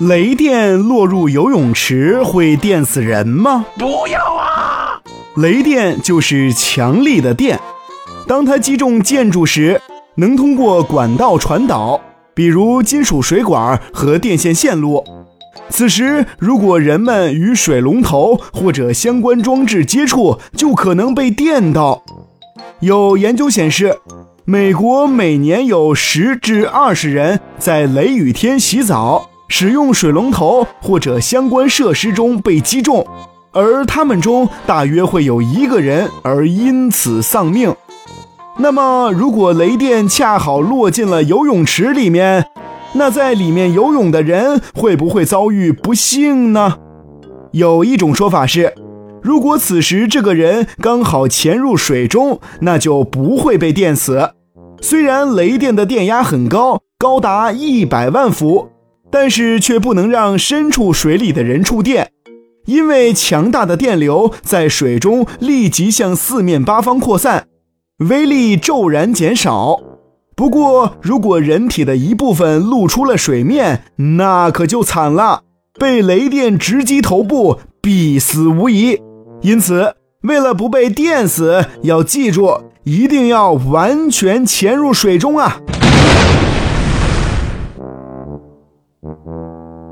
雷电落入游泳池会电死人吗？不要啊！雷电就是强力的电，当它击中建筑时，能通过管道传导，比如金属水管和电线线路。此时，如果人们与水龙头或者相关装置接触，就可能被电到。有研究显示，美国每年有十至二十人在雷雨天洗澡。使用水龙头或者相关设施中被击中，而他们中大约会有一个人而因此丧命。那么，如果雷电恰好落进了游泳池里面，那在里面游泳的人会不会遭遇不幸呢？有一种说法是，如果此时这个人刚好潜入水中，那就不会被电死。虽然雷电的电压很高，高达一百万伏。但是却不能让身处水里的人触电，因为强大的电流在水中立即向四面八方扩散，威力骤然减少。不过，如果人体的一部分露出了水面，那可就惨了，被雷电直击头部，必死无疑。因此，为了不被电死，要记住，一定要完全潜入水中啊 Mm-hmm.